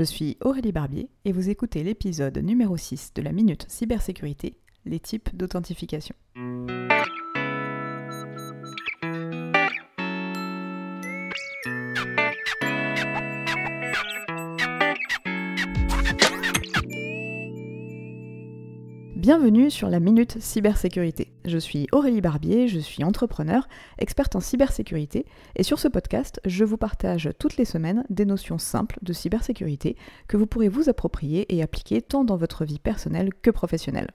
Je suis Aurélie Barbier et vous écoutez l'épisode numéro 6 de la Minute Cybersécurité, les types d'authentification. Bienvenue sur la Minute Cybersécurité. Je suis Aurélie Barbier, je suis entrepreneur, experte en cybersécurité, et sur ce podcast, je vous partage toutes les semaines des notions simples de cybersécurité que vous pourrez vous approprier et appliquer tant dans votre vie personnelle que professionnelle.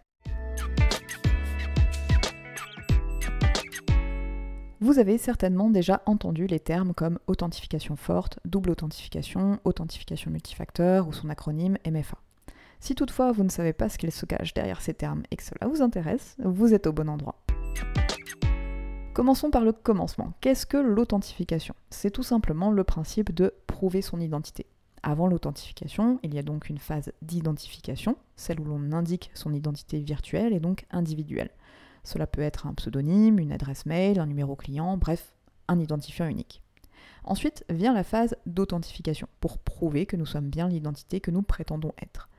Vous avez certainement déjà entendu les termes comme authentification forte, double authentification, authentification multifacteur ou son acronyme MFA. Si toutefois vous ne savez pas ce qu'il se cache derrière ces termes et que cela vous intéresse, vous êtes au bon endroit. Commençons par le commencement. Qu'est-ce que l'authentification? C'est tout simplement le principe de prouver son identité. Avant l'authentification, il y a donc une phase d'identification, celle où l'on indique son identité virtuelle et donc individuelle. Cela peut être un pseudonyme, une adresse mail, un numéro client, bref, un identifiant unique. Ensuite vient la phase d'authentification, pour prouver que nous sommes bien l'identité que nous prétendons être.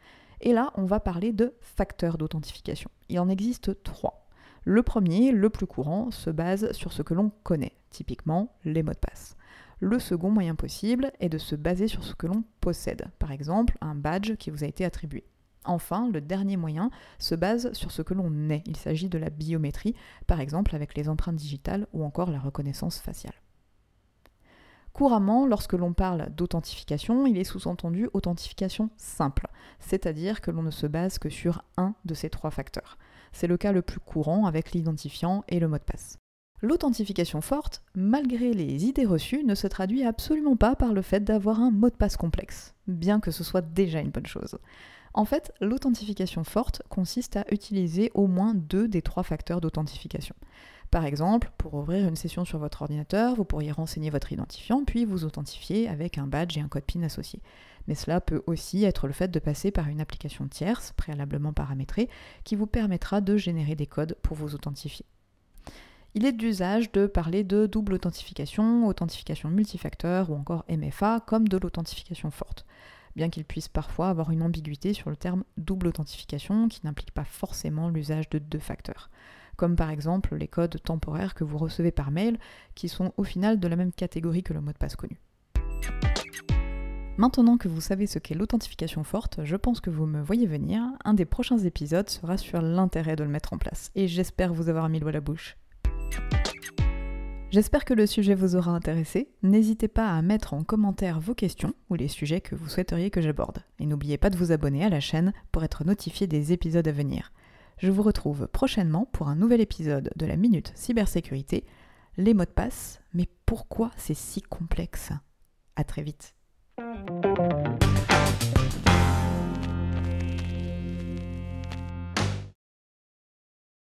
Et là, on va parler de facteurs d'authentification. Il en existe trois. Le premier, le plus courant, se base sur ce que l'on connaît, typiquement les mots de passe. Le second moyen possible est de se baser sur ce que l'on possède, par exemple un badge qui vous a été attribué. Enfin, le dernier moyen se base sur ce que l'on est. Il s'agit de la biométrie, par exemple avec les empreintes digitales ou encore la reconnaissance faciale. Couramment, lorsque l'on parle d'authentification, il est sous-entendu authentification simple, c'est-à-dire que l'on ne se base que sur un de ces trois facteurs. C'est le cas le plus courant avec l'identifiant et le mot de passe. L'authentification forte, malgré les idées reçues, ne se traduit absolument pas par le fait d'avoir un mot de passe complexe, bien que ce soit déjà une bonne chose. En fait, l'authentification forte consiste à utiliser au moins deux des trois facteurs d'authentification. Par exemple, pour ouvrir une session sur votre ordinateur, vous pourriez renseigner votre identifiant, puis vous authentifier avec un badge et un code PIN associé. Mais cela peut aussi être le fait de passer par une application tierce, préalablement paramétrée, qui vous permettra de générer des codes pour vous authentifier. Il est d'usage de parler de double authentification, authentification multifacteur ou encore MFA comme de l'authentification forte, bien qu'il puisse parfois avoir une ambiguïté sur le terme double authentification qui n'implique pas forcément l'usage de deux facteurs comme par exemple les codes temporaires que vous recevez par mail, qui sont au final de la même catégorie que le mot de passe connu. Maintenant que vous savez ce qu'est l'authentification forte, je pense que vous me voyez venir. Un des prochains épisodes sera sur l'intérêt de le mettre en place, et j'espère vous avoir mis l'eau à la bouche. J'espère que le sujet vous aura intéressé. N'hésitez pas à mettre en commentaire vos questions ou les sujets que vous souhaiteriez que j'aborde. Et n'oubliez pas de vous abonner à la chaîne pour être notifié des épisodes à venir. Je vous retrouve prochainement pour un nouvel épisode de la Minute Cybersécurité. Les mots de passe, mais pourquoi c'est si complexe? À très vite.